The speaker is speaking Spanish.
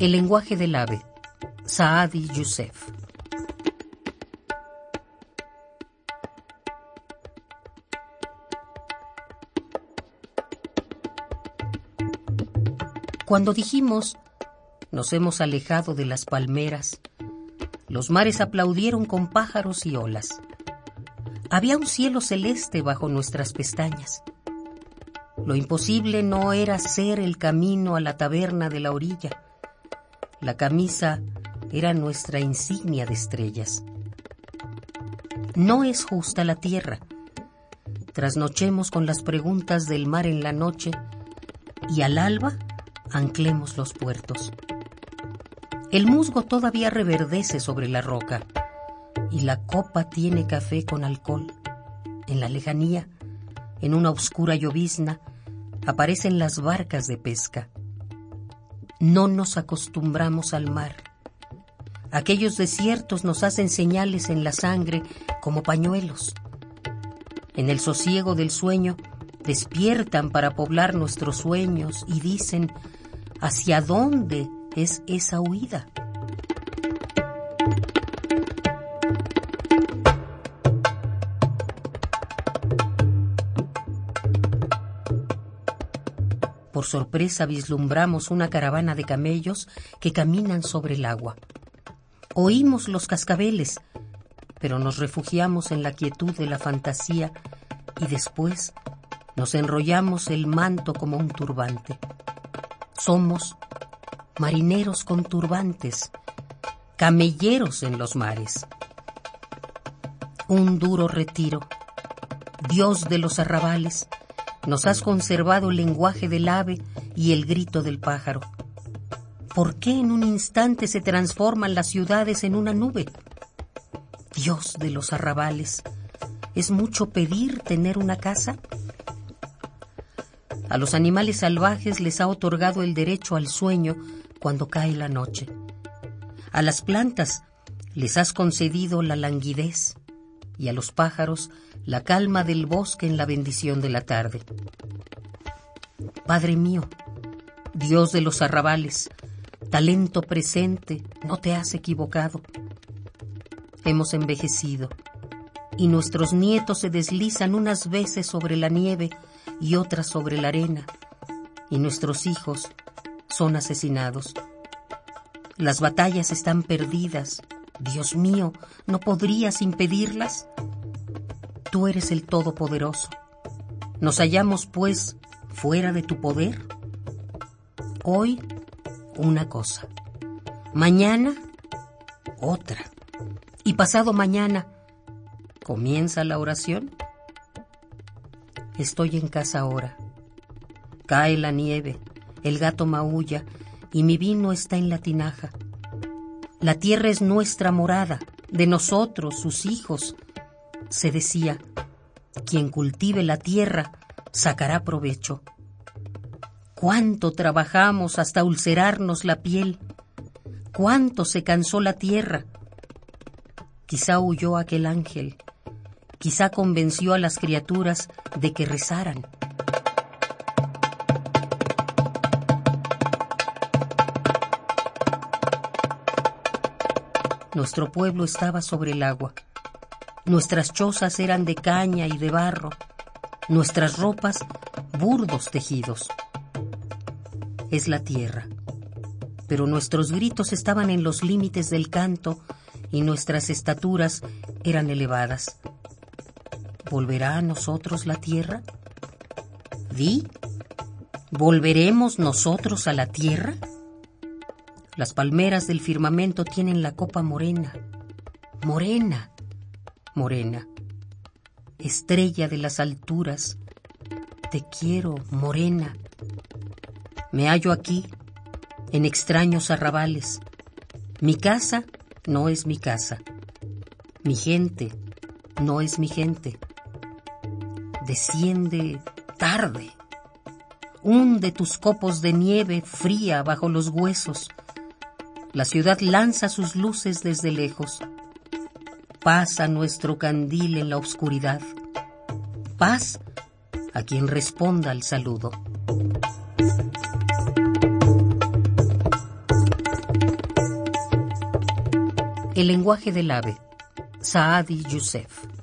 El lenguaje del ave. Saadi Youssef. Cuando dijimos, nos hemos alejado de las palmeras, los mares aplaudieron con pájaros y olas. Había un cielo celeste bajo nuestras pestañas. Lo imposible no era ser el camino a la taberna de la orilla. La camisa era nuestra insignia de estrellas. No es justa la tierra. Trasnochemos con las preguntas del mar en la noche y al alba anclemos los puertos. El musgo todavía reverdece sobre la roca y la copa tiene café con alcohol. En la lejanía, en una oscura llovizna, aparecen las barcas de pesca. No nos acostumbramos al mar. Aquellos desiertos nos hacen señales en la sangre como pañuelos. En el sosiego del sueño despiertan para poblar nuestros sueños y dicen, ¿hacia dónde es esa huida? Por sorpresa vislumbramos una caravana de camellos que caminan sobre el agua. Oímos los cascabeles, pero nos refugiamos en la quietud de la fantasía y después nos enrollamos el manto como un turbante. Somos marineros con turbantes, camelleros en los mares. Un duro retiro, Dios de los arrabales, nos has conservado el lenguaje del ave y el grito del pájaro. ¿Por qué en un instante se transforman las ciudades en una nube? Dios de los arrabales, ¿es mucho pedir tener una casa? A los animales salvajes les ha otorgado el derecho al sueño cuando cae la noche. A las plantas les has concedido la languidez y a los pájaros la calma del bosque en la bendición de la tarde. Padre mío, Dios de los arrabales, talento presente, no te has equivocado. Hemos envejecido y nuestros nietos se deslizan unas veces sobre la nieve y otras sobre la arena, y nuestros hijos son asesinados. Las batallas están perdidas. Dios mío, ¿no podrías impedirlas? Tú eres el Todopoderoso. ¿Nos hallamos, pues, fuera de tu poder? Hoy, una cosa. Mañana, otra. Y pasado mañana, ¿comienza la oración? Estoy en casa ahora. Cae la nieve, el gato maulla y mi vino está en la tinaja. La tierra es nuestra morada, de nosotros, sus hijos, se decía, quien cultive la tierra sacará provecho. Cuánto trabajamos hasta ulcerarnos la piel, cuánto se cansó la tierra. Quizá huyó aquel ángel, quizá convenció a las criaturas de que rezaran. Nuestro pueblo estaba sobre el agua Nuestras chozas eran de caña y de barro, nuestras ropas burdos tejidos. Es la tierra, pero nuestros gritos estaban en los límites del canto y nuestras estaturas eran elevadas. ¿Volverá a nosotros la tierra? Di, ¿volveremos nosotros a la tierra? Las palmeras del firmamento tienen la copa morena, morena, morena, estrella de las alturas, te quiero, morena. Me hallo aquí, en extraños arrabales. Mi casa no es mi casa. Mi gente no es mi gente. Desciende tarde. Hunde tus copos de nieve fría bajo los huesos. La ciudad lanza sus luces desde lejos. Pasa nuestro candil en la oscuridad. Paz a quien responda el saludo. El lenguaje del ave. Saadi Youssef.